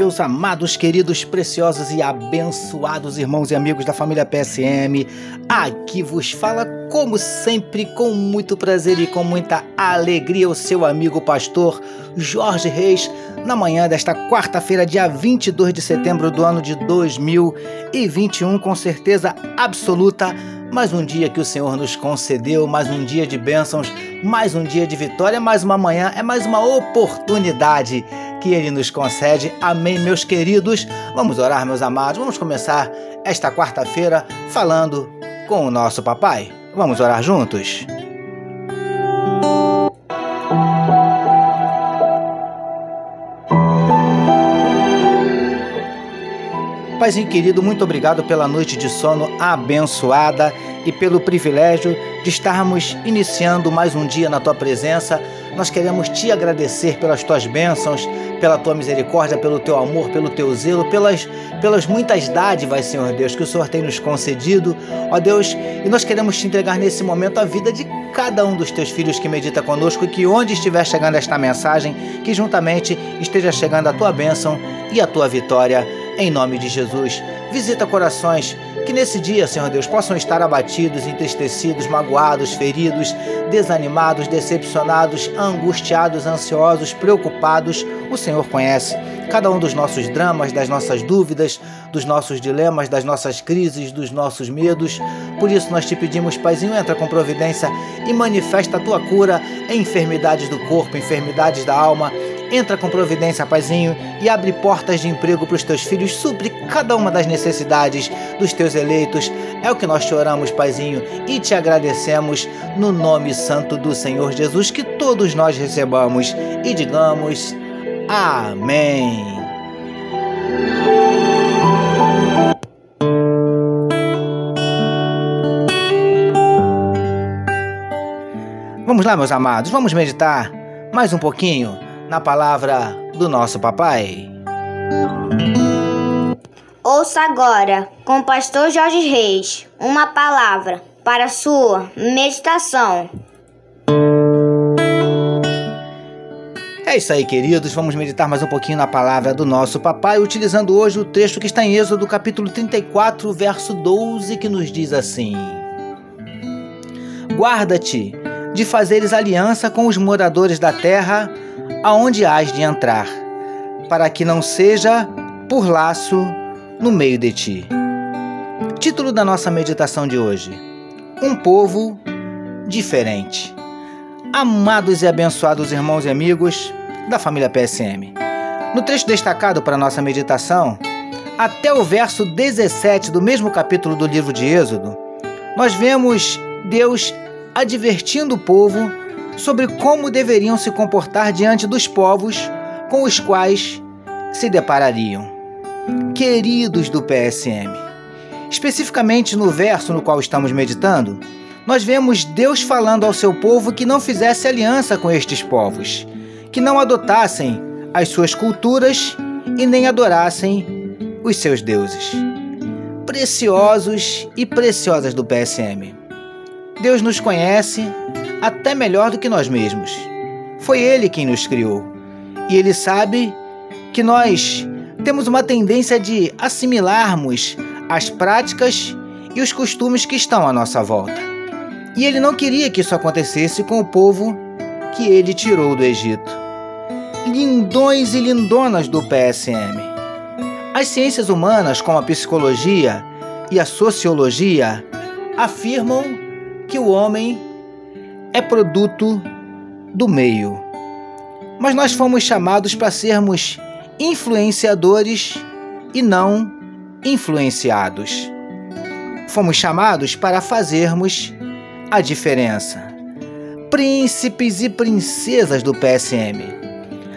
meus amados, queridos, preciosos e abençoados irmãos e amigos da família PSM. Aqui vos fala, como sempre, com muito prazer e com muita alegria, o seu amigo pastor Jorge Reis, na manhã desta quarta-feira, dia 22 de setembro do ano de 2021, com certeza absoluta. Mais um dia que o Senhor nos concedeu, mais um dia de bênçãos, mais um dia de vitória, mais uma manhã, é mais uma oportunidade que Ele nos concede. Amém, meus queridos. Vamos orar, meus amados. Vamos começar esta quarta-feira falando com o nosso papai. Vamos orar juntos? Paizinho querido, muito obrigado pela noite de sono abençoada e pelo privilégio de estarmos iniciando mais um dia na tua presença. Nós queremos te agradecer pelas tuas bênçãos, pela tua misericórdia, pelo teu amor, pelo teu zelo, pelas, pelas muitas dádivas, Senhor Deus, que o Senhor tem nos concedido. Ó Deus, e nós queremos te entregar nesse momento a vida de cada um dos teus filhos que medita conosco e que onde estiver chegando esta mensagem, que juntamente esteja chegando a tua bênção e a tua vitória em nome de Jesus. Visita corações que nesse dia, Senhor Deus, possam estar abatidos, entristecidos, magoados, feridos, desanimados, decepcionados, angustiados, ansiosos, preocupados. O Senhor conhece cada um dos nossos dramas, das nossas dúvidas, dos nossos dilemas, das nossas crises, dos nossos medos. Por isso nós te pedimos, Paizinho, entra com providência e manifesta a tua cura em enfermidades do corpo, enfermidades da alma Entra com providência, Paizinho, e abre portas de emprego para os teus filhos, supre cada uma das necessidades dos teus eleitos. É o que nós te oramos, Paizinho, e te agradecemos no nome santo do Senhor Jesus, que todos nós recebamos e digamos Amém. Vamos lá, meus amados, vamos meditar mais um pouquinho na palavra do nosso papai. Ouça agora, com o pastor Jorge Reis, uma palavra para sua meditação. É isso aí, queridos. Vamos meditar mais um pouquinho na palavra do nosso papai, utilizando hoje o texto que está em Êxodo, capítulo 34, verso 12, que nos diz assim: Guarda-te de fazeres aliança com os moradores da terra aonde hás de entrar, para que não seja por laço no meio de ti. Título da nossa meditação de hoje: Um povo diferente. Amados e abençoados irmãos e amigos da família PSM. No trecho destacado para nossa meditação, até o verso 17 do mesmo capítulo do livro de Êxodo, nós vemos Deus advertindo o povo sobre como deveriam se comportar diante dos povos com os quais se deparariam. Queridos do PSM, especificamente no verso no qual estamos meditando, nós vemos Deus falando ao seu povo que não fizesse aliança com estes povos, que não adotassem as suas culturas e nem adorassem os seus deuses. Preciosos e preciosas do PSM. Deus nos conhece até melhor do que nós mesmos. Foi Ele quem nos criou. E Ele sabe que nós temos uma tendência de assimilarmos as práticas e os costumes que estão à nossa volta. E Ele não queria que isso acontecesse com o povo que Ele tirou do Egito. Lindões e lindonas do PSM. As ciências humanas, como a psicologia e a sociologia, afirmam que o homem é produto do meio. Mas nós fomos chamados para sermos influenciadores e não influenciados. Fomos chamados para fazermos a diferença. Príncipes e princesas do PSM.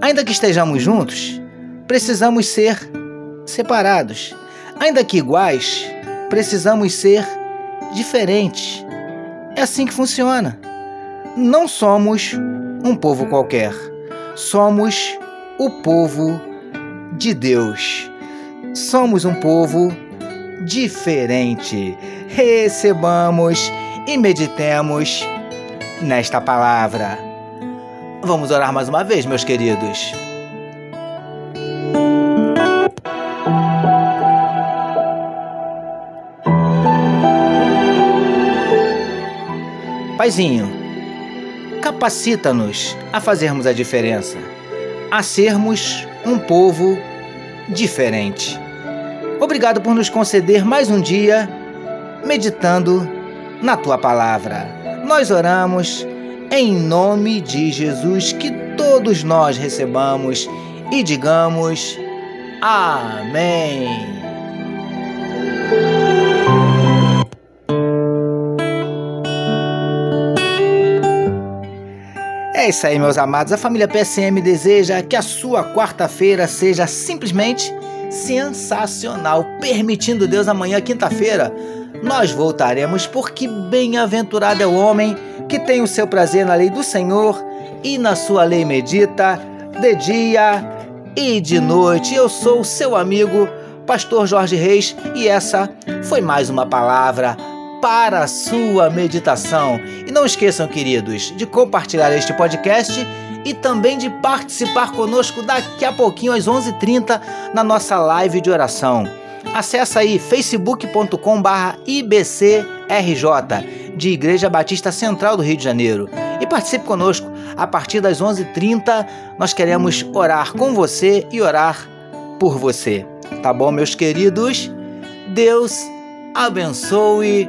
Ainda que estejamos juntos, precisamos ser separados. Ainda que iguais, precisamos ser diferentes. É assim que funciona não somos um povo qualquer, somos o povo de Deus. Somos um povo diferente. Recebamos e meditemos nesta palavra. Vamos orar mais uma vez, meus queridos. Paizinho, capacita-nos a fazermos a diferença, a sermos um povo diferente. Obrigado por nos conceder mais um dia meditando na tua palavra. Nós oramos em nome de Jesus, que todos nós recebamos e digamos Amém. É isso aí, meus amados. A família PSM deseja que a sua quarta-feira seja simplesmente sensacional. Permitindo Deus, amanhã, quinta-feira, nós voltaremos, porque bem-aventurado é o homem que tem o seu prazer na lei do Senhor e na sua lei medita de dia e de noite. Eu sou o seu amigo, Pastor Jorge Reis, e essa foi mais uma palavra para a sua meditação. E não esqueçam, queridos, de compartilhar este podcast e também de participar conosco daqui a pouquinho às 11h30 na nossa live de oração. Acesse aí facebook.com/ibcrj de Igreja Batista Central do Rio de Janeiro e participe conosco. A partir das 11h30 nós queremos orar com você e orar por você. Tá bom, meus queridos? Deus abençoe